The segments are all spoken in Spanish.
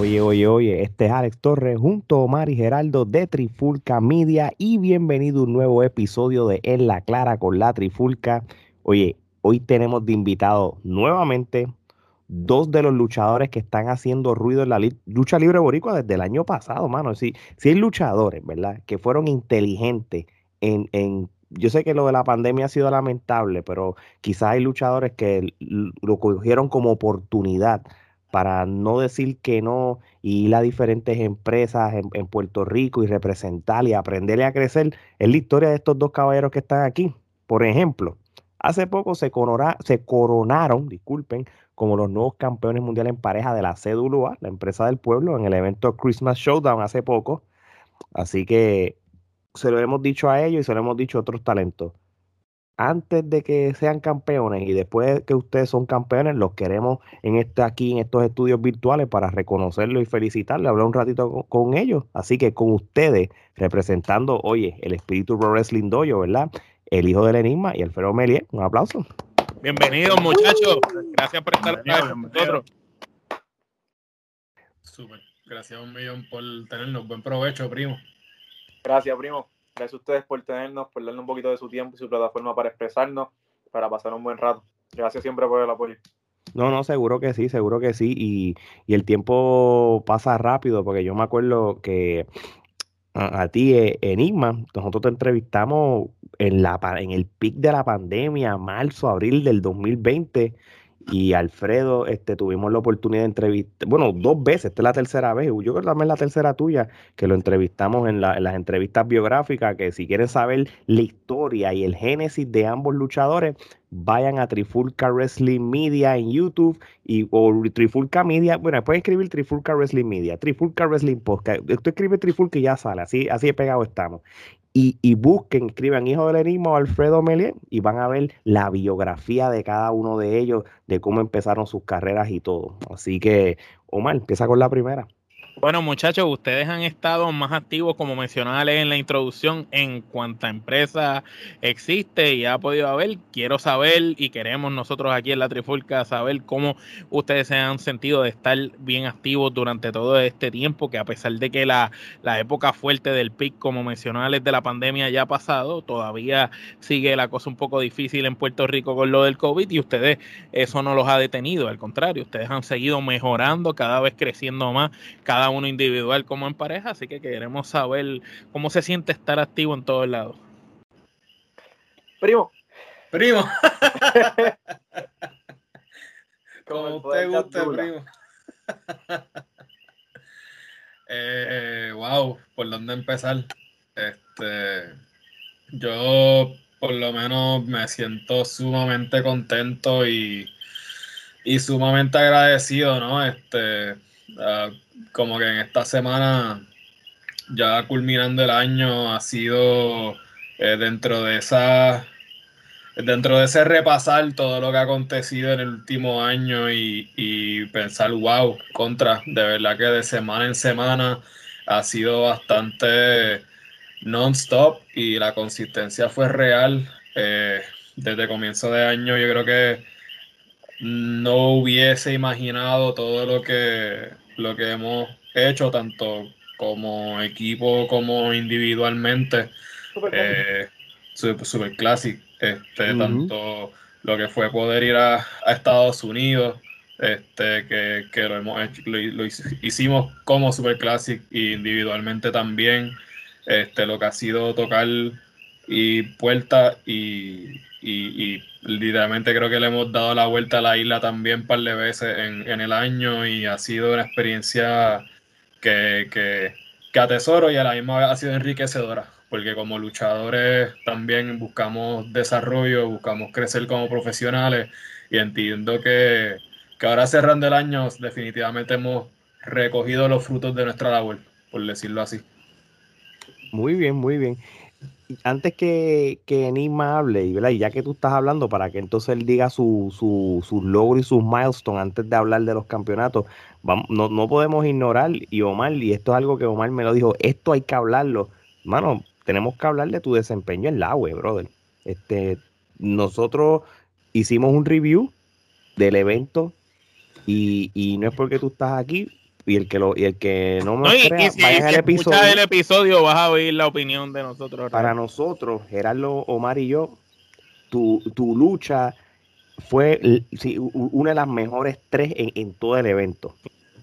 Oye, oye, oye, este es Alex Torres junto a Omar y Geraldo de Trifulca Media y bienvenido a un nuevo episodio de En la Clara con la Trifulca. Oye, hoy tenemos de invitado nuevamente dos de los luchadores que están haciendo ruido en la lucha libre boricua desde el año pasado, mano. Sí, sí hay luchadores, ¿verdad? Que fueron inteligentes en, en yo sé que lo de la pandemia ha sido lamentable, pero quizás hay luchadores que lo cogieron como oportunidad para no decir que no y ir a diferentes empresas en, Puerto Rico y representar y aprenderle a crecer. Es la historia de estos dos caballeros que están aquí. Por ejemplo, hace poco se, coronaron, disculpen, como los nuevos campeones mundiales en pareja de la CWA, la empresa del pueblo, en el evento Christmas Showdown hace poco. Así que se lo hemos dicho a ellos y se lo hemos dicho a otros talentos antes de que sean campeones y después que ustedes son campeones, los queremos en este, aquí en estos estudios virtuales para reconocerlos y felicitarles, hablar un ratito con, ellos. Así que con ustedes, representando, oye, el espíritu Pro Wrestling Dojo, ¿verdad? El hijo del enigma y Alfredo Melier. Un aplauso. Bienvenidos, muchachos. Gracias por estar con nosotros. Súper. Gracias un millón por tenernos. Buen provecho, primo. Gracias, primo. Gracias a ustedes por tenernos, por darnos un poquito de su tiempo y su plataforma para expresarnos, para pasar un buen rato. Gracias siempre por el apoyo. No, no, seguro que sí, seguro que sí. Y, el tiempo pasa rápido, porque yo me acuerdo que a, ti, eh, Enigma, nosotros te entrevistamos en, la, en el pic de la pandemia, marzo, abril del 2020 y Alfredo, este, tuvimos la oportunidad de entrevistar, bueno, dos veces, esta es la tercera vez, yo creo que también es la tercera tuya, que lo entrevistamos en, las entrevistas biográficas, que si quieren saber la historia y el génesis de ambos luchadores, vayan a Trifulca Wrestling Media en YouTube y, o Trifulca Media, bueno, pueden escribir Trifulca Wrestling Media, Trifulca Wrestling Podcast, tú escribes Trifulca y ya sale, así, así de pegado estamos y, busquen, escriban Hijo del Enigma o Alfredo Melier y van a ver la biografía de cada uno de ellos, de cómo empezaron sus carreras y todo. Así que, Omar, empieza con la primera. Bueno, muchachos, ustedes han estado más activos, como mencionaba en la introducción, en cuanta empresa existe y ha podido haber. Quiero saber y queremos nosotros aquí en la Trifulca saber cómo ustedes se han sentido de estar bien activos durante todo este tiempo, que a pesar de que la, época fuerte del PIC, como mencionaba, de la pandemia ya ha pasado, todavía sigue la cosa un poco difícil en Puerto Rico con lo del COVID y ustedes eso no los ha detenido, al contrario, ustedes han seguido mejorando, cada vez creciendo más, cada uno individual como en pareja, así que queremos saber cómo se siente estar activo en todos lados. Primo. Primo. como usted guste, primo. Eh, wow, ¿por dónde empezar? Este, yo por lo menos me siento sumamente contento y, y sumamente agradecido, ¿no? Este, uh, como que en esta semana, ya culminando el año, ha sido eh, dentro de esa dentro de ese repasar todo lo que ha acontecido en el último año y, pensar, wow, contra, de verdad que de semana en semana ha sido bastante non-stop y la consistencia fue real. Eh, desde comienzo de año yo creo que no hubiese imaginado todo lo que lo que hemos hecho, tanto como equipo como individualmente. Super, super, Classic. Este, Tanto lo que fue poder ir a, Estados Unidos, este, que, que lo, hemos hecho, lo, hicimos como Super Classic y individualmente también. Este, lo que ha sido tocar y puerta y, y, literalmente creo que le hemos dado la vuelta a la isla también un par de veces en, en el año y ha sido una experiencia que, que, que, atesoro y a la misma vez ha sido enriquecedora, porque como luchadores también buscamos desarrollo, buscamos crecer como profesionales y entiendo que, que ahora cerrando el año definitivamente hemos recogido los frutos de nuestra labor, por decirlo así. Muy bien, muy bien antes que, que Enigma hable, y ya que tú estás hablando, para que entonces él diga sus su, su logros y sus milestones antes de hablar de los campeonatos, no, no, podemos ignorar, y Omar, y esto es algo que Omar me lo dijo, esto hay que hablarlo. Mano, tenemos que hablar de tu desempeño en la web, brother. Este, nosotros hicimos un review del evento y, y no es porque tú estás aquí, y el que lo y el que no me crea, si, el episodio. el episodio vas a oír la opinión de nosotros. Para nosotros, Gerardo, Omar y yo, tu, tu lucha fue una de las mejores tres en, todo el evento.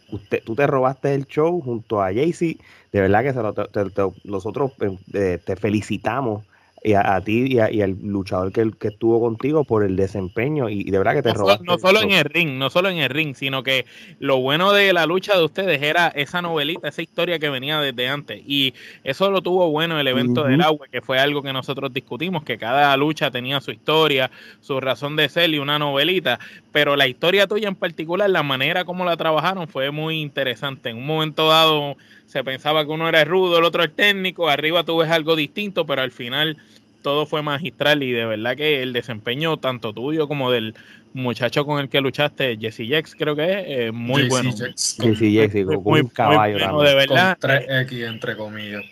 Usted, tú te robaste el show junto a Jaycee. De verdad que nosotros eh, te felicitamos y a, ti y, al luchador que, que, estuvo contigo por el desempeño y, de verdad que te no no solo en el ring, no solo en el ring, sino que lo bueno de la lucha de ustedes era esa novelita, esa historia que venía desde antes. Y eso lo tuvo bueno el evento del agua, que fue algo que nosotros discutimos, que cada lucha tenía su historia, su razón de ser y una novelita, pero la historia tuya en particular, la manera como la trabajaron fue muy interesante. En un momento dado se pensaba que uno era rudo, el otro el técnico, arriba tú ves algo distinto, pero al final todo fue magistral y de verdad que el desempeño tanto tuyo como del muchacho con el que luchaste, Jesse Jex, creo que es, eh, muy bueno. Jesse Jex, un caballo. de verdad. Con 3X entre comillas.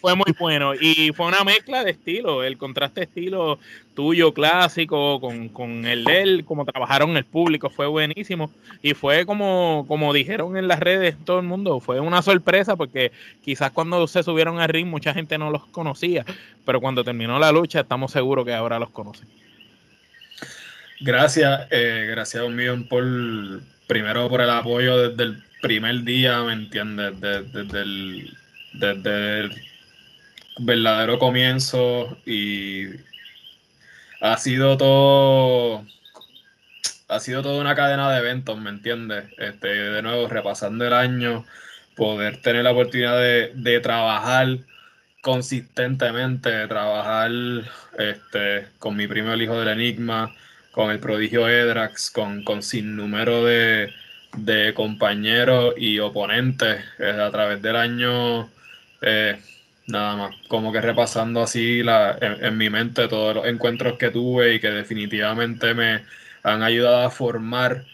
Fue, muy bueno. Y fue una mezcla de estilo, el contraste estilo tuyo clásico con, el de él, como trabajaron el público, fue buenísimo. Y fue como, como dijeron en las redes todo el mundo, fue una sorpresa porque quizás cuando se subieron al ring mucha gente no los conocía, pero cuando terminó la lucha estamos seguros que ahora los conocen. Gracias, eh, gracias un millón por primero por el apoyo desde el primer día, ¿me entiendes? Desde, el, verdadero comienzo y ha sido todo ha sido toda una cadena de eventos, ¿me entiendes? Este, de nuevo, repasando el año, poder tener la oportunidad de, trabajar consistentemente, de trabajar este, con mi primo el hijo del enigma, con el prodigio Edrax, con, con sin número de, de compañeros y oponentes eh, a través del año. Eh, nada más, como que repasando así la, en, mi mente todos los encuentros que tuve y que definitivamente me han ayudado a formar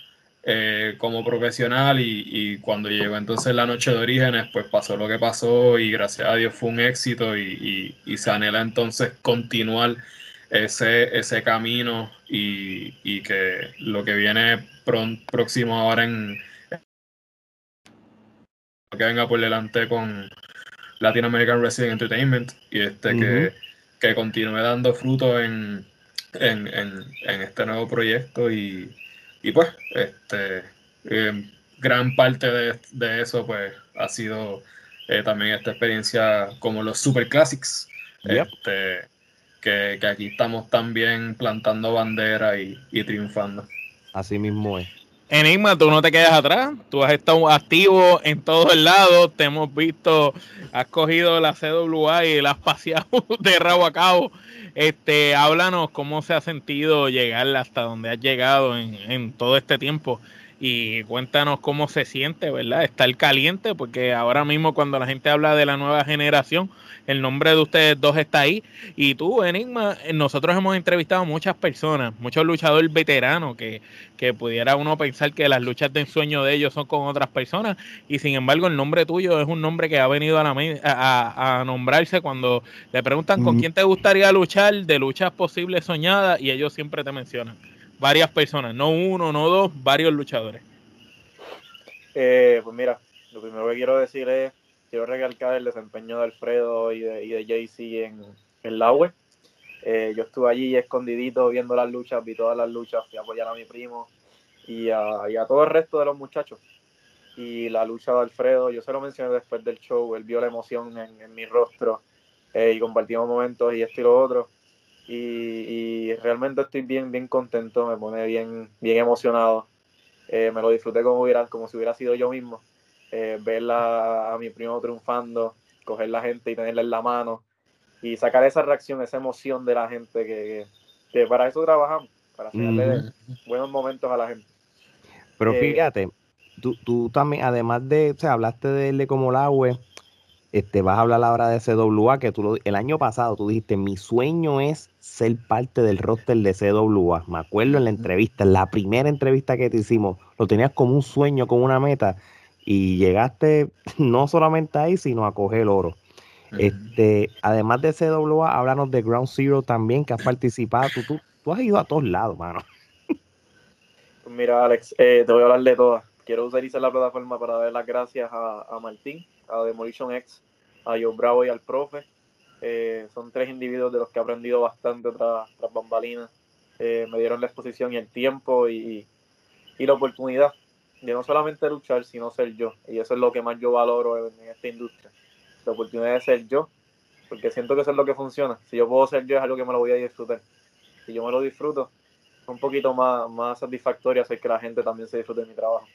eh, como profesional y, cuando llegó entonces la noche de orígenes, pues pasó lo que pasó y gracias a Dios fue un éxito y, y se anhela entonces continuar ese, ese camino y, que lo que viene próximo ahora en que venga por delante con Latin American Wrestling Entertainment y este que, que, continúe dando fruto en, en, en, este nuevo proyecto y, y pues este eh, gran parte de, de, eso pues ha sido eh, también esta experiencia como los Super Classics este, que, aquí estamos también plantando bandera y, triunfando. Así mismo es. Enigma, tú no te quedas atrás, tú has estado activo en todos el lado, te hemos visto, has cogido la CWA y la has paseado de rabo a cabo. Este, háblanos cómo se ha sentido llegar hasta donde has llegado en, en todo este tiempo y cuéntanos cómo se siente, ¿verdad? Estar caliente, porque ahora mismo cuando la gente habla de la nueva generación, el nombre de ustedes dos está ahí. Y tú, Enigma, nosotros hemos entrevistado a muchas personas, muchos luchadores veteranos que, que pudiera uno pensar que las luchas de ensueño de ellos son con otras personas. Y sin embargo, el nombre tuyo es un nombre que ha venido a, la, a, a nombrarse cuando le preguntan con mm. quién te gustaría luchar de luchas posibles soñadas y ellos siempre te mencionan varias personas, no uno, no dos, varios luchadores. Eh, pues mira, lo primero que quiero decir es, quiero recalcar el desempeño de Alfredo y de, y de JC en, en la web. Eh, yo estuve allí escondidito viendo las luchas, vi todas las luchas, fui a apoyar a mi primo y a, y a todo el resto de los muchachos. Y la lucha de Alfredo, yo se lo mencioné después del show, él vio la emoción en, mi rostro eh, y compartimos momentos y esto y lo otro y, realmente estoy bien, bien contento, me pone bien, bien emocionado. Eh, me lo disfruté como, hubiera, como si hubiera sido yo mismo. Eh, ver a, mi primo triunfando, coger la gente y tenerla en la mano y sacar esa reacción, esa emoción de la gente que, que, para eso trabajamos, para hacerle buenos momentos a la gente. Pero eh, fíjate, tú, tú, también, además de, o sea, hablaste de él como el agua, este, vas a hablar ahora de CWA, que tú el año pasado tú dijiste, mi sueño es ser parte del roster de CWA. Me acuerdo en la entrevista, en la primera entrevista que te hicimos, lo tenías como un sueño, como una meta, y llegaste no solamente ahí, sino a coger el oro. Este, además de CWA, háblanos de Ground Zero también, que has participado. Tú, tú, has ido a todos lados, mano. Pues mira, Alex, eh, te voy a hablar de todas. quiero utilizar la plataforma para dar las gracias a, Martín, a Demolition X, a Joe Bravo y al profe. Eh, son tres individuos de los que he aprendido bastante tras, tras bambalinas. Eh, me dieron la exposición y el tiempo y, y, la oportunidad de no solamente luchar, sino ser yo. Y eso es lo que más yo valoro en, esta industria. La oportunidad de ser yo, porque siento que eso es lo que funciona. Si yo puedo ser yo, es algo que me lo voy a disfrutar. Si yo me lo disfruto, es un poquito más, más satisfactorio hacer que la gente también se disfrute de mi trabajo.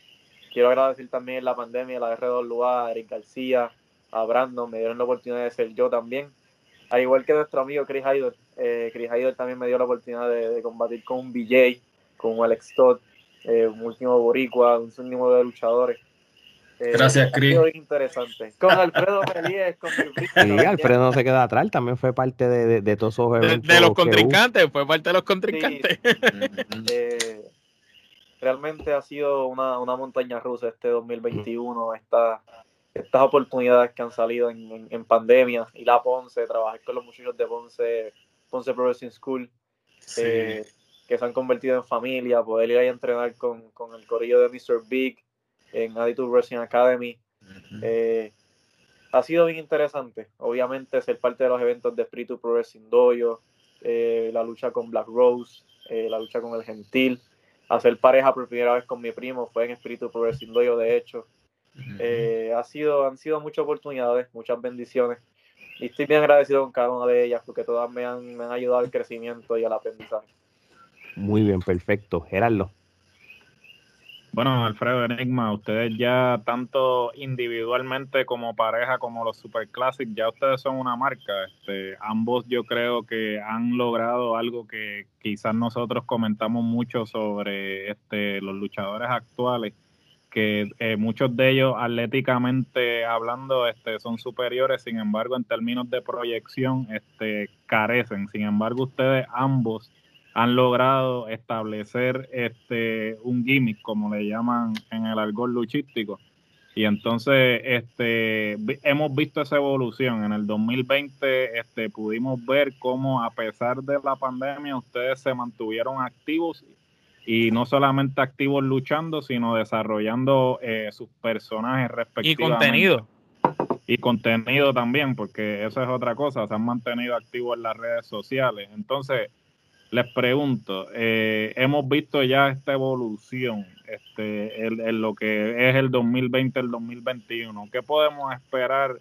Quiero agradecer también la pandemia la R2 a Eric García, a Brandon, me dieron la oportunidad de ser yo también. Al igual que nuestro amigo Chris Idol, eh, Chris Idol también me dio la oportunidad de, combatir con un BJ, con Alex Todd, eh, un último boricua, un último de luchadores. Eh, Gracias, Chris. interesante. Con Alfredo Melies, con Sí, Alfredo no se queda atrás, también fue parte de, de, todos esos eventos. De, los contrincantes, fue parte de los contrincantes. Eh, realmente ha sido una, montaña rusa este 2021, esta, estas oportunidades que han salido en, pandemia, y la Ponce, trabajar con los muchachos de Ponce, Ponce Progressing School, eh, que se han convertido en familia, poder ir ahí a entrenar con, el corillo de Mr. Big en Attitude Wrestling Academy. Eh, ha sido bien interesante, obviamente ser parte de los eventos de Espíritu Progressing Dojo, eh, la lucha con Black Rose, la lucha con el Gentil, hacer pareja por primera vez con mi primo, fue en Espíritu Progressing Dojo de hecho. Eh, ha sido, han sido muchas oportunidades, muchas bendiciones. Y estoy bien agradecido con cada una de ellas porque todas me han, me han ayudado al crecimiento y al aprendizaje. Muy bien, perfecto. Gerardo. Bueno, Alfredo Enigma, ustedes ya tanto individualmente como pareja como los Super Classic, ya ustedes son una marca. Este, ambos yo creo que han logrado algo que quizás nosotros comentamos mucho sobre este, los luchadores actuales, que eh, muchos de ellos atléticamente hablando este, son superiores, sin embargo en términos de proyección este, carecen. Sin embargo, ustedes ambos han logrado establecer este un gimmick, como le llaman en el argot luchístico. Y entonces este, hemos visto esa evolución. En el 2020 este, pudimos ver cómo a pesar de la pandemia ustedes se mantuvieron activos y no solamente activos luchando, sino desarrollando eh, sus personajes respectivamente. Y contenido. Y contenido también, porque eso es otra cosa, se han mantenido activos en las redes sociales. Entonces, les pregunto, eh, hemos visto ya esta evolución este, en, lo que es el 2020, el 2021. ¿Qué podemos esperar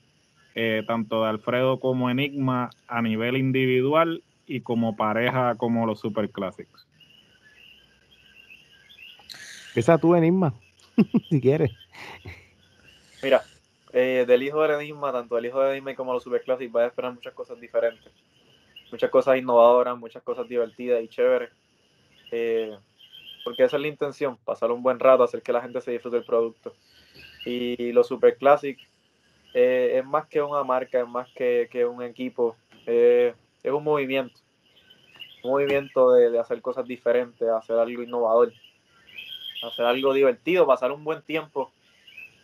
eh, tanto de Alfredo como Enigma a nivel individual y como pareja como los Super Classics? Empieza tú, Enigma, si quieres. Mira, eh, del hijo de Enigma, tanto el hijo de Enigma como los Super Classics, va a esperar muchas cosas diferentes muchas cosas innovadoras, muchas cosas divertidas y chéveres. Eh, porque esa es la intención, pasar un buen rato, hacer que la gente se disfrute del producto. Y los Super Classic eh, es más que una marca, es más que, un equipo, eh, es un movimiento. Un movimiento de, hacer cosas diferentes, hacer algo innovador, hacer algo divertido, pasar un buen tiempo.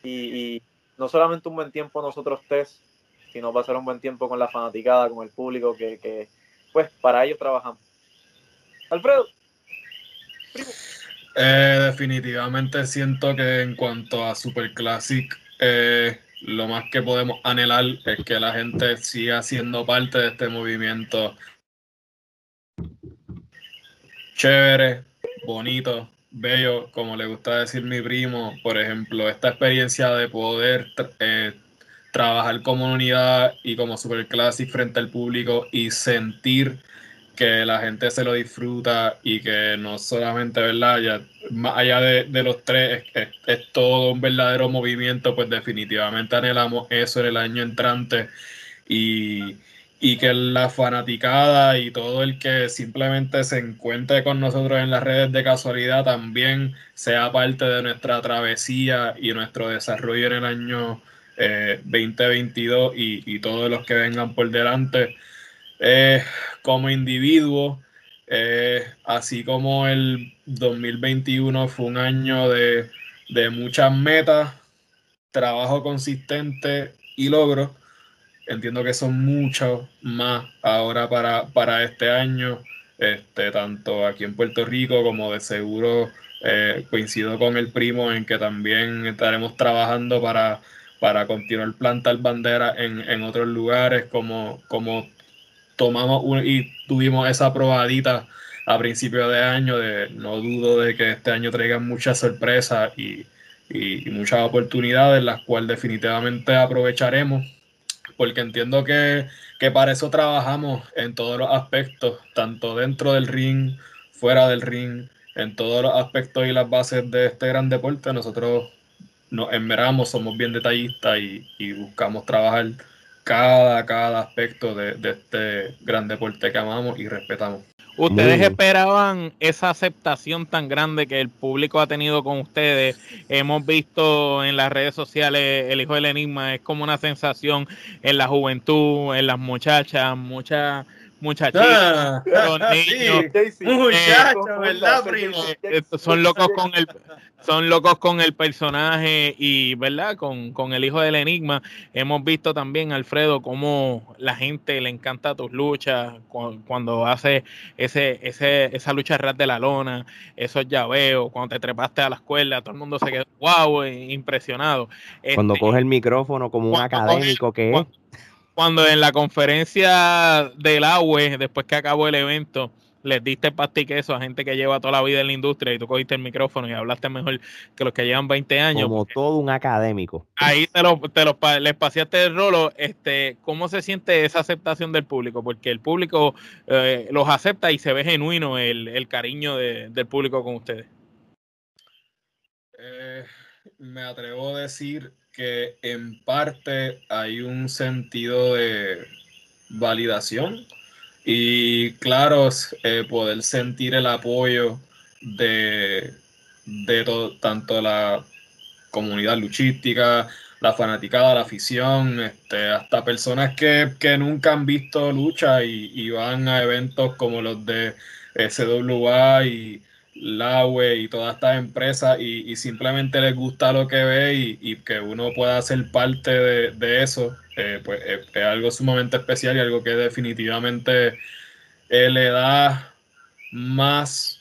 Y, no solamente un buen tiempo nosotros tres, sino pasar un buen tiempo con la fanaticada, con el público, que, pues para ello trabajamos. Alfredo. Eh, definitivamente siento que en cuanto a Super Classic, eh, lo más que podemos anhelar es que la gente siga siendo parte de este movimiento chévere, bonito, bello, como le gusta decir mi primo, por ejemplo, esta experiencia de poder eh, trabajar como unidad y como Super Classic frente al público y sentir que la gente se lo disfruta y que no solamente, ¿verdad? Ya, más allá de, los tres, es, todo un verdadero movimiento, pues definitivamente anhelamos eso en el año entrante y, y que la fanaticada y todo el que simplemente se encuentre con nosotros en las redes de casualidad también sea parte de nuestra travesía y nuestro desarrollo en el año 2022 eh, y, y, todos los que vengan por delante. Eh, como individuo, eh, así como el 2021 fue un año de, muchas metas, trabajo consistente y logros. Entiendo que son muchos más ahora para, para este año, este, tanto aquí en Puerto Rico como de seguro Eh, coincido con el primo en que también estaremos trabajando para, para continuar plantar bandera en, en otros lugares, como, como tomamos y tuvimos esa probadita a principio de año, de no dudo de que este año traigan muchas sorpresas y, y, muchas oportunidades, las cuales definitivamente aprovecharemos, porque entiendo que, que para eso trabajamos en todos los aspectos, tanto dentro del ring, fuera del ring, en todos los aspectos y las bases de este gran deporte, nosotros nos enmeramos, somos bien detallistas y, y buscamos trabajar cada, cada aspecto de, de, este gran deporte que amamos y respetamos. ¿Ustedes esperaban esa aceptación tan grande que el público ha tenido con ustedes? Hemos visto en las redes sociales el hijo del enigma, es como una sensación en la juventud, en las muchachas, muchas muchachitos, ah, niños, muchachos, ¿verdad, primo? Son locos con el son locos con el personaje y, ¿verdad? Con, con, el hijo del enigma. Hemos visto también, Alfredo, cómo la gente le encanta tus luchas cuando, hace ese, ese, esa lucha ras de la lona, esos llaveos, cuando te trepaste a la escuela, todo el mundo se quedó, wow, impresionado. Cuando este, coge el micrófono como un académico que es cuando en la conferencia del AUE, después que acabó el evento, les diste eso a gente que lleva toda la vida en la industria y tú cogiste el micrófono y hablaste mejor que los que llevan 20 años. Como todo un académico. Ahí te, lo, te lo, les paseaste el rolo. Este, ¿Cómo se siente esa aceptación del público? Porque el público eh, los acepta y se ve genuino el, el cariño de, del público con ustedes. Me atrevo a decir que en parte hay un sentido de validación y claro, eh, poder sentir el apoyo de, de tanto la comunidad luchística, la fanaticada, la afición, este, hasta personas que, nunca han visto lucha y, van a eventos como los de SWA y Laue y todas estas empresas y, simplemente les gusta lo que ve y, que uno pueda ser parte de, eso, eh, pues es, algo sumamente especial y algo que definitivamente eh, le da más,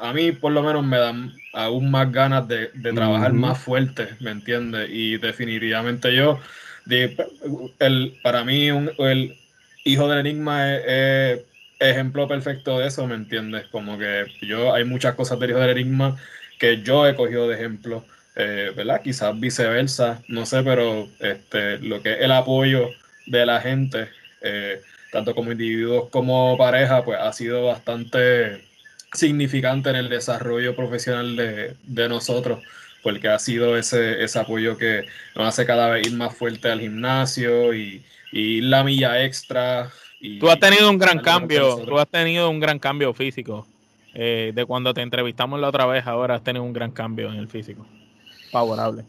a mí por lo menos me dan aún más ganas de, trabajar más fuerte, ¿me entiendes? Y definitivamente yo, el, para mí el hijo del enigma es ejemplo perfecto de eso, ¿me entiendes? Como que yo hay muchas cosas del hijo del enigma que yo he cogido de ejemplo, eh, ¿verdad? Quizás viceversa, no sé, pero este, lo que es el apoyo de la gente, eh, tanto como individuos como pareja, pues ha sido bastante significante en el desarrollo profesional de, de nosotros, porque ha sido ese, ese apoyo que nos hace cada vez ir más fuerte al gimnasio y, y la milla extra, tú has tenido un gran cambio, tú has tenido un gran cambio físico. Eh, de cuando te entrevistamos la otra vez, ahora has tenido un gran cambio en el físico. Favorable.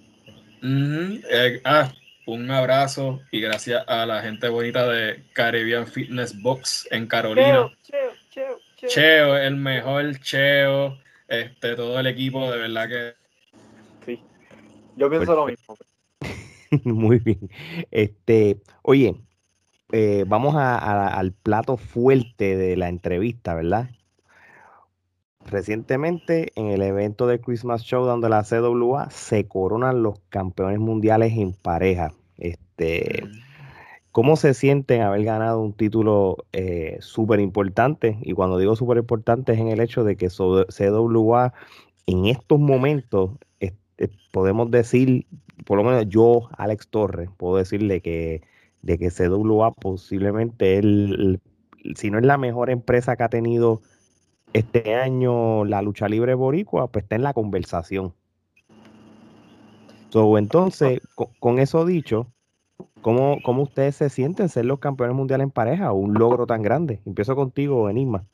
Eh, ah, un abrazo y gracias a la gente bonita de Caribbean Fitness Box en Carolina. Cheo, cheo, cheo, cheo. el mejor Cheo, este, todo el equipo, de verdad que. Sí, yo pienso lo mismo. Muy bien. Este, oye, eh, vamos al plato fuerte de la entrevista, ¿verdad? Recientemente, en el evento de Christmas Show donde la CWA se coronan los campeones mundiales en pareja. Este, ¿Cómo se sienten haber ganado un título eh, súper importante? Y cuando digo súper importante es en el hecho de que CWA en estos momentos podemos decir, por lo menos yo, Alex Torres, puedo decirle que de que CWA posiblemente el, si no es la mejor empresa que ha tenido este año la lucha libre boricua, pues está en la conversación. So, entonces, con, eso dicho, ¿cómo, ¿cómo, ustedes se sienten ser los campeones mundiales en pareja? Un logro tan grande. Empiezo contigo, Enigma.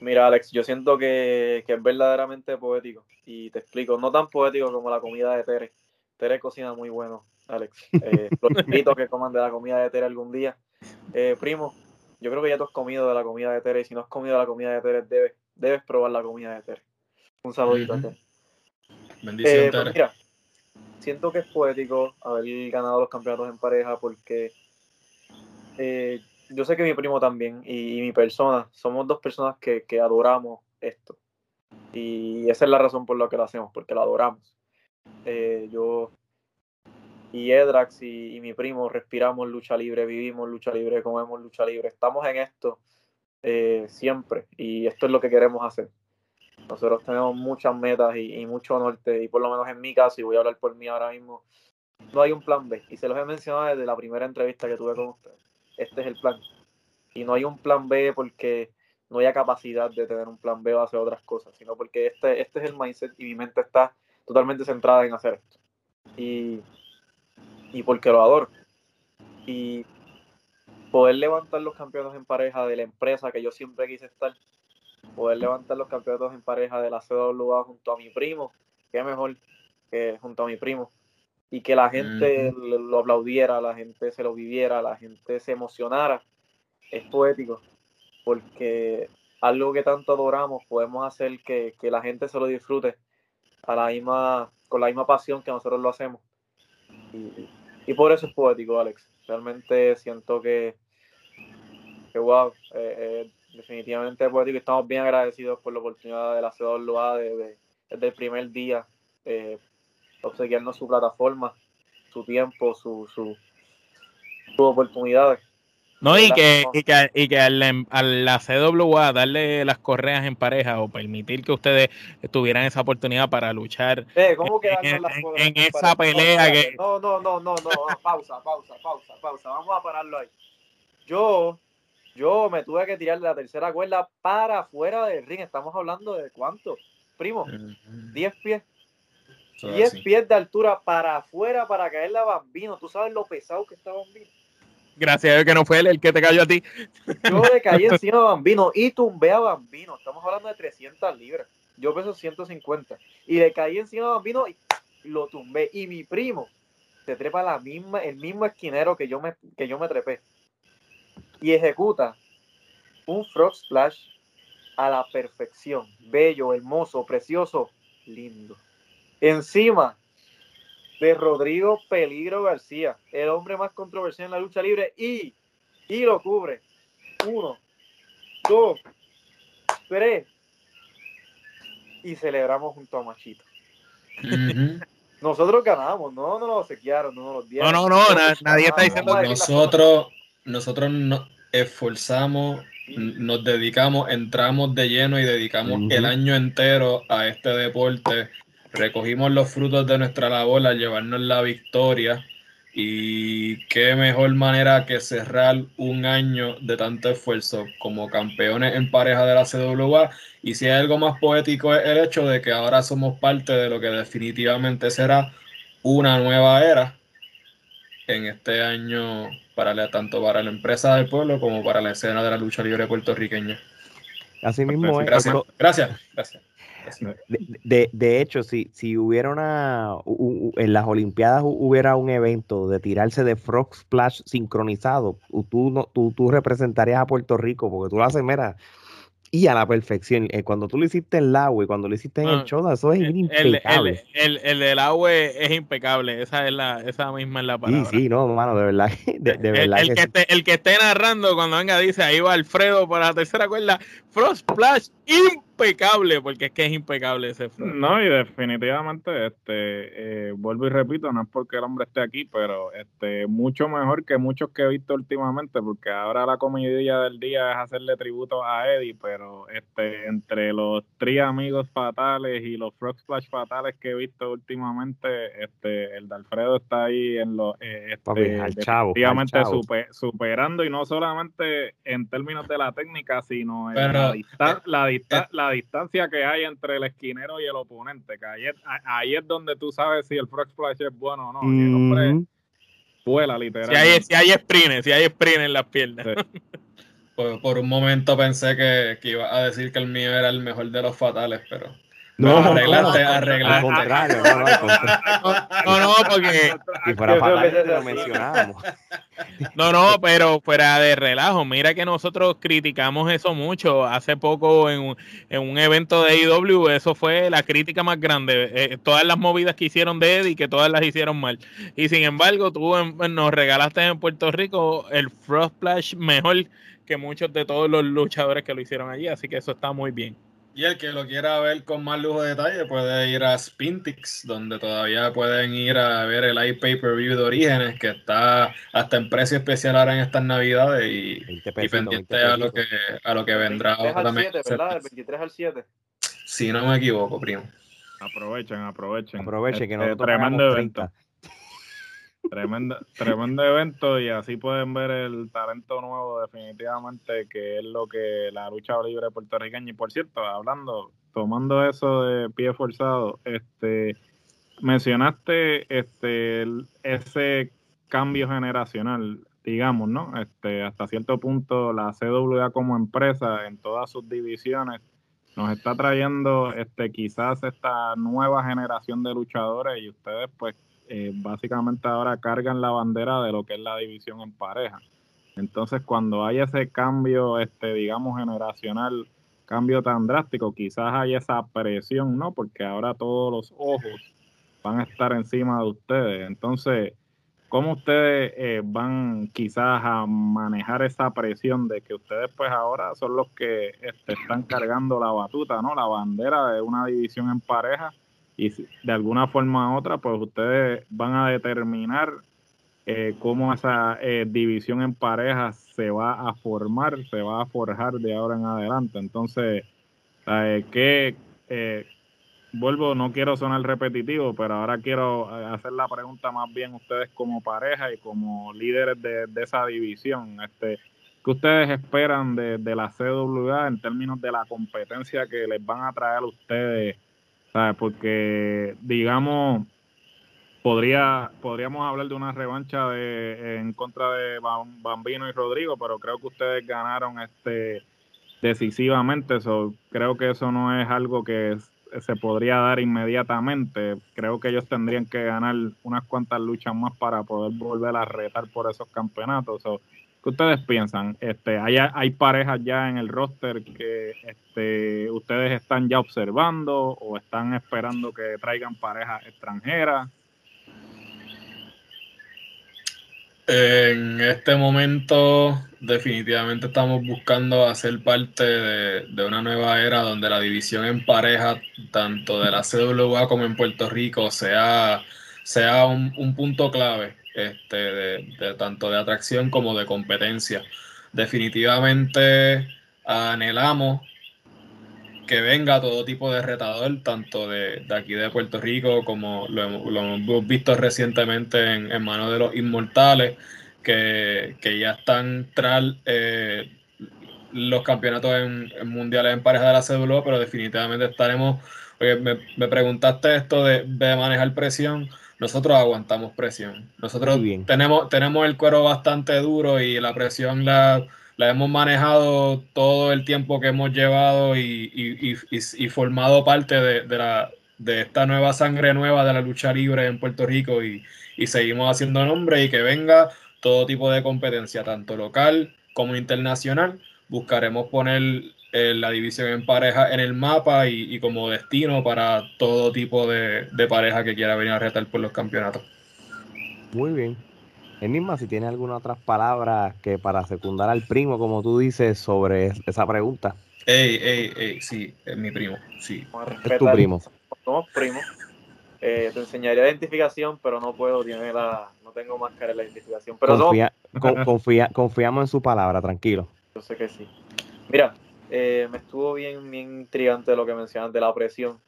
Mira, Alex, yo siento que, que, es verdaderamente poético. Y te explico, no tan poético como la comida de Tere. Tere cocina muy bueno. Alex. Eh, los invito a que coman de la comida de Tere algún día. Eh, primo, yo creo que ya tú has comido de la comida de Tere y si no has comido de la comida de Tere, debes, debes probar la comida de Tere. Un saludito a Tere. Bendición, eh, pues mira, siento que es poético haber ganado los campeonatos en pareja porque yo sé que mi primo también y, mi persona, somos dos personas que, adoramos esto. Y esa es la razón por la que lo hacemos, porque lo adoramos. Eh, yo y Edrax y, mi primo respiramos lucha libre, vivimos lucha libre, comemos lucha libre. Estamos en esto eh, siempre y esto es lo que queremos hacer. Nosotros tenemos muchas metas y, mucho norte y por lo menos en mi caso, y voy a hablar por mí ahora mismo, no hay un plan B. Y se los he mencionado desde la primera entrevista que tuve con ustedes. Este es el plan. Y no hay un plan B porque no haya capacidad de tener un plan B o hacer otras cosas, sino porque este, este es el mindset y mi mente está totalmente centrada en hacer esto. Y, y porque lo adoro. Y poder levantar los campeonatos en pareja de la empresa que yo siempre quise estar, poder levantar los campeonatos en pareja de la CWA junto a mi primo, qué mejor que junto a mi primo, y que la gente lo aplaudiera, la gente se lo viviera, la gente se emocionara, es poético, porque algo que tanto adoramos podemos hacer que, la gente se lo disfrute a la misma, con la misma pasión que nosotros lo hacemos. Y, por eso es poético, Alex. Realmente siento que, que wow, eh, eh, definitivamente poético. Estamos bien agradecidos por la oportunidad de la CWA de, de, desde el primer día. Eh, obsequiarnos su plataforma, su tiempo, sus su, su oportunidades. No, y que, y que, y que a la CWA darle las correas en pareja o permitir que ustedes tuvieran esa oportunidad para luchar eh, ¿cómo que en, en, esa pelea que... No, no, no, no, no, pausa, pausa, pausa, pausa, vamos a pararlo ahí. Yo, yo me tuve que tirar de la tercera cuerda para afuera del ring, estamos hablando de cuánto, primo, 10 pies. 10 pies de altura para afuera para caerle a Bambino. Tú sabes lo pesado que está Bambino. Gracias a Dios que no fue él el que te cayó a ti. Yo le caí encima a Bambino y tumbé a Bambino. Estamos hablando de 300 libras. Yo peso 150. Y le caí encima a Bambino y lo tumbé. Y mi primo se trepa la misma, el mismo esquinero que yo me, que yo me trepé. Y ejecuta un frog splash a la perfección. Bello, hermoso, precioso, lindo encima de Rodrigo Peligro García, el hombre más controversial en la lucha libre, y, y lo cubre. Uno, dos, tres. Y celebramos junto a Machito. Nosotros ganamos, no nos lo sequearon, no nos lo dieron. No, no, no, nadie está diciendo que nosotros, nosotros nos esforzamos, nos dedicamos, entramos de lleno y dedicamos el año entero a este deporte recogimos los frutos de nuestra labor al llevarnos la victoria y qué mejor manera que cerrar un año de tanto esfuerzo como campeones en pareja de la CWA y si hay algo más poético es el hecho de que ahora somos parte de lo que definitivamente será una nueva era en este año para tanto para la empresa del pueblo como para la escena de la lucha libre puertorriqueña. Así mismo es. Gracias, gracias. gracias. De, de, hecho, si, si hubiera una, en las Olimpiadas hubiera un evento de tirarse de Frog Splash sincronizado, tú, no, tú, tú representarías a Puerto Rico, porque tú lo haces, mira, y a la perfección. Eh, cuando tú lo hiciste en el agua y cuando lo hiciste en el Choda, eso es impecable. El, el, del agua es impecable, esa es la, esa misma es la palabra. Sí, sí, no, mano, de verdad. De, verdad el, que, esté, el que esté narrando cuando venga dice, ahí va Alfredo para la tercera cuerda, Frost Splash, impecable, porque es que es impecable ese No, y definitivamente, este, eh, vuelvo y repito, no es porque el hombre esté aquí, pero este, mucho mejor que muchos que he visto últimamente, porque ahora la comedia del día es hacerle tributo a Eddie, pero este, entre los tres amigos fatales y los Frog Splash fatales que he visto últimamente, este, el de Alfredo está ahí en los, eh, este, definitivamente superando, y no solamente en términos de la técnica, sino en la, la, la la distancia que hay entre el esquinero y el oponente, que ahí es, donde tú sabes si el Frog Splash es bueno o no. el hombre vuela literalmente. Si hay, si hay sprint, si hay sprint en las piernas. Por, un momento pensé que, que iba a decir que el mío era el mejor de los fatales, pero no, arreglaste, arreglaste. no, no, no, no, porque. Si fuera fatal, lo mencionábamos. No, no, pero fuera de relajo, mira que nosotros criticamos eso mucho. Hace poco en un, en un evento de IW, eso fue la crítica más grande. Eh, todas las movidas que hicieron de Eddie, que todas las hicieron mal. Y sin embargo, tú nos regalaste en Puerto Rico el Frost Splash mejor que muchos de todos los luchadores que lo hicieron allí. Así que eso está muy bien. Y el que lo quiera ver con más lujo de detalle puede ir a Spintix, donde todavía pueden ir a ver el iPay-Per-View de Orígenes, que está hasta en precio especial ahora en estas navidades y, pendiente a lo, que, a lo que vendrá. 23 al 7, ¿verdad? El 23 al 7. Si no me equivoco, primo. Aprovechen, aprovechen. Aprovechen que no este, tremendo evento. Tremendo, tremendo evento y así pueden ver el talento nuevo definitivamente que es lo que la lucha libre puertorriqueña. Y por cierto hablando tomando eso de pie forzado este mencionaste este ese cambio generacional digamos no este hasta cierto punto la CWA como empresa en todas sus divisiones nos está trayendo este quizás esta nueva generación de luchadores y ustedes pues eh, básicamente ahora cargan la bandera de lo que es la división en pareja. Entonces, cuando hay ese cambio, este, digamos, generacional, cambio tan drástico, quizás hay esa presión, ¿no? Porque ahora todos los ojos van a estar encima de ustedes. Entonces, ¿cómo ustedes eh, van quizás a manejar esa presión de que ustedes pues ahora son los que este, están cargando la batuta, ¿no? La bandera de una división en pareja y de alguna forma u otra, pues ustedes van a determinar eh, cómo esa eh, división en parejas se va a formar, se va a forjar de ahora en adelante. Entonces, eh, que vuelvo, no quiero sonar repetitivo, pero ahora quiero hacer la pregunta más bien ustedes como pareja y como líderes de, esa división. Este, ¿Qué ustedes esperan de, de la CWA en términos de la competencia que les van a traer a ustedes? Porque, digamos, podría podríamos hablar de una revancha de en contra de Bambino y Rodrigo, pero creo que ustedes ganaron este decisivamente, eso creo que eso no es algo que se podría dar inmediatamente. Creo que ellos tendrían que ganar unas cuantas luchas más para poder volver a retar por esos campeonatos. ¿Qué ustedes piensan? Este, hay, hay parejas ya en el roster que este, ustedes están ya observando o están esperando que traigan parejas extranjeras. En este momento definitivamente estamos buscando hacer parte de, una nueva era donde la división en pareja, tanto de la CWA como en Puerto Rico, sea, sea un punto clave este, de, tanto de atracción como de competencia. Definitivamente anhelamos que venga todo tipo de retador, tanto de, aquí de Puerto Rico como lo, hemos visto recientemente en, manos de los inmortales, que, ya están tras eh, los campeonatos en, mundiales en pareja de la CWO, pero definitivamente estaremos. me, me preguntaste esto de, de manejar presión nosotros aguantamos presión. Nosotros tenemos, tenemos el cuero bastante duro y la presión la, hemos manejado todo el tiempo que hemos llevado y, formado parte de, la, de esta nueva sangre nueva de la lucha libre en Puerto Rico y, seguimos haciendo nombre y que venga todo tipo de competencia, tanto local como internacional. Buscaremos poner la división en pareja en el mapa y, como destino para todo tipo de, pareja que quiera venir a retar por los campeonatos. Muy bien. Enigma, si tiene alguna otras palabras que para secundar al primo, como tú dices, sobre esa pregunta. Ey, ey, ey, sí, es mi primo, sí. Es tu primo. Somos primos. Eh, te enseñaría identificación, pero no puedo, tiene la, no tengo máscara de la identificación. Pero confía, confiamos en su palabra, tranquilo. Yo sé que sí. Mira, eh, me estuvo bien, bien intrigante lo que mencionas de la presión.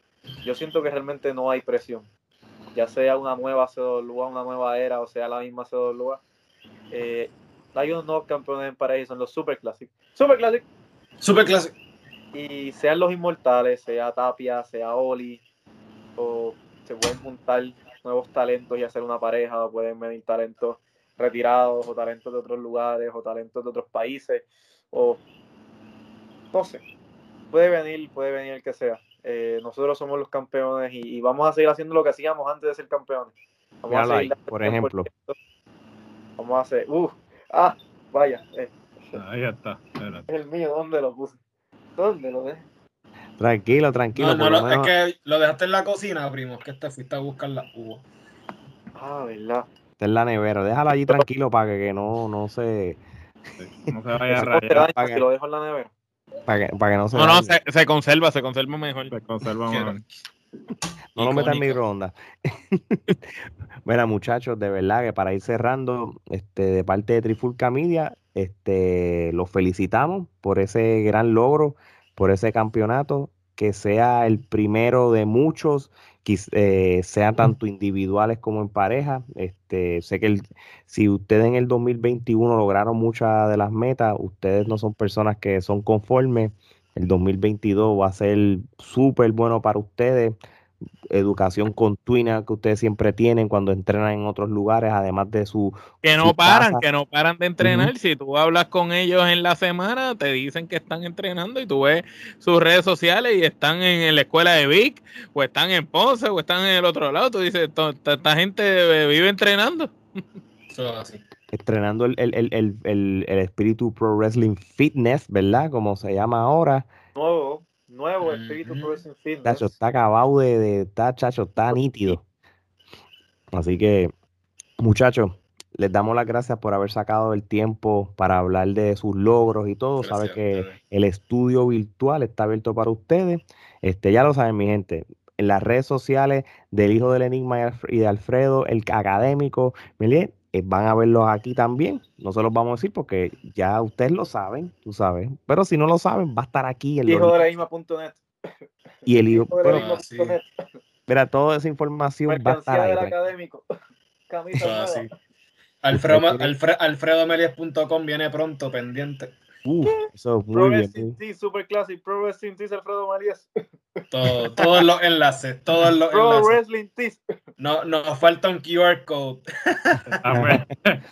Yo siento que realmente no hay presión. Ya sea una nueva CWA, una nueva era, o sea la misma CWA. Eh, hay unos nuevos campeones en pareja son los Super Classic. Super Classic. Super Classic. Y sean los inmortales, sea Tapia, sea Oli, o se pueden juntar nuevos talentos y hacer una pareja, o pueden venir talentos retirados, o talentos de otros lugares, o talentos de otros países, o no sé, puede venir, puede venir el que sea. Eh, nosotros somos los campeones y, vamos a seguir haciendo lo que hacíamos antes de ser campeones. Vamos a por ejemplo. Vamos a hacer, uh, Ah, vaya. Eh. Ahí está. Es el mío, ¿dónde lo puse? ¿Dónde lo dejé? Tranquilo, tranquilo. No, no, es que lo dejaste en la cocina, primo. Es que te fuiste a buscar la uva. Ah, verdad. Está en la nevera. Déjalo allí tranquilo para que, no, no se. No se vaya a rayar. Para que lo dejo en la nevera. Para que, para que no se. No, no, se, se, conserva, se conserva mejor. Se conserva mejor. No lo metas en microondas. Mira, muchachos, de verdad que para ir cerrando, este, de parte de Trifulca Media, este, los felicitamos por ese gran logro, por ese campeonato, que sea el primero de muchos, eh, sean tanto individuales como en pareja. Este, sé que si ustedes en el 2021 lograron muchas de las metas, ustedes no son personas que son conformes. El 2022 va a ser súper bueno para ustedes educación continua que ustedes siempre tienen cuando entrenan en otros lugares, además de su... Que no paran, que no paran de entrenar. Si tú hablas con ellos en la semana, te dicen que están entrenando y tú ves sus redes sociales y están en la escuela de Vic, o están en Ponce, o están en el otro lado. Tú dices, esta gente vive entrenando. Entrenando el, el, el, el, el espíritu Pro Wrestling Fitness, ¿verdad? Como se llama ahora. Nuevo nuevo espíritu Chacho, está acabado de, está, chacho, está nítido. Así que, muchachos, les damos las gracias por haber sacado el tiempo para hablar de sus logros y todo. Sabe que el estudio virtual está abierto para ustedes. Este, ya lo saben, mi gente. En las redes sociales del hijo del enigma y de Alfredo, el académico, eh, van a verlos aquí también. No se los vamos a decir porque ya ustedes lo saben, tú sabes. Pero si no lo saben, va a estar aquí. El hijo de la isma.net. Y el hijo, de la isma.net. Mira, toda esa información va a estar ahí. del académico. Camisa ah, Alfredo, alfredomelias.com viene pronto, pendiente. Uf, eso es muy bien. Pro Super Classic, Pro Wrestling Tees, Alfredo Marías. Todo, todos los enlaces, todos los Pro enlaces. Wrestling Tees. No, nos falta un QR code.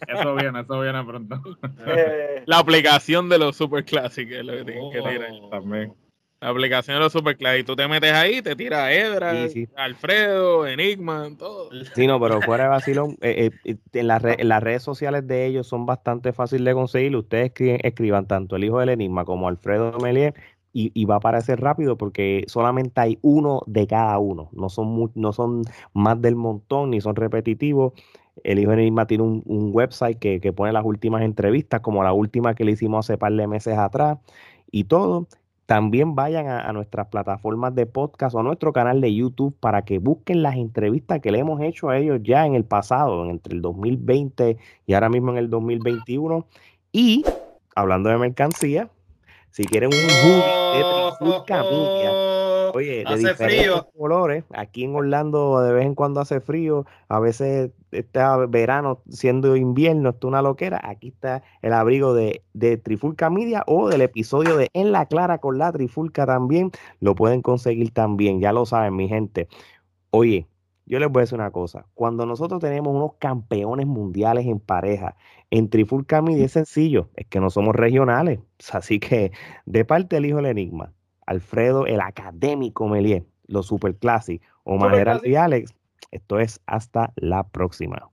eso viene, eso viene pronto. Eh. La aplicación de los Super Classic es lo que tienen que tirar. Oh. También. La aplicación de los Super y tú te metes ahí, te tira Edra, Alfredo, Enigma, todo. Sí, no, pero fuera de vacilón, eh, eh, en, las redes sociales de ellos son bastante fáciles de conseguir. Ustedes escriban, tanto el hijo del Enigma como Alfredo Melier y, va a aparecer rápido porque solamente hay uno de cada uno. No son, no son más del montón ni son repetitivos. El hijo del Enigma tiene un, website que, que pone las últimas entrevistas, como la última que le hicimos hace par de meses atrás y todo. También vayan a, nuestras plataformas de podcast o a nuestro canal de YouTube para que busquen las entrevistas que le hemos hecho a ellos ya en el pasado, entre el 2020 y ahora mismo en el 2021. Y hablando de mercancía, si quieren un hoodie de Trifulca Oye, de diferentes colores. Aquí en Orlando de vez en cuando hace frío, a veces está verano siendo invierno, está una loquera. Aquí está el abrigo de, de Trifulca Media o del episodio de En la Clara con la Trifulca también. Lo pueden conseguir también, ya lo saben, mi gente. Oye, yo les voy a decir una cosa. Cuando nosotros tenemos unos campeones mundiales en pareja, en Trifulca Media es sencillo, es que no somos regionales. Así que, de parte del hijo del enigma, Alfredo, el académico Melier, los superclásicos, Omar Gerald y Alex. Esto es hasta la próxima.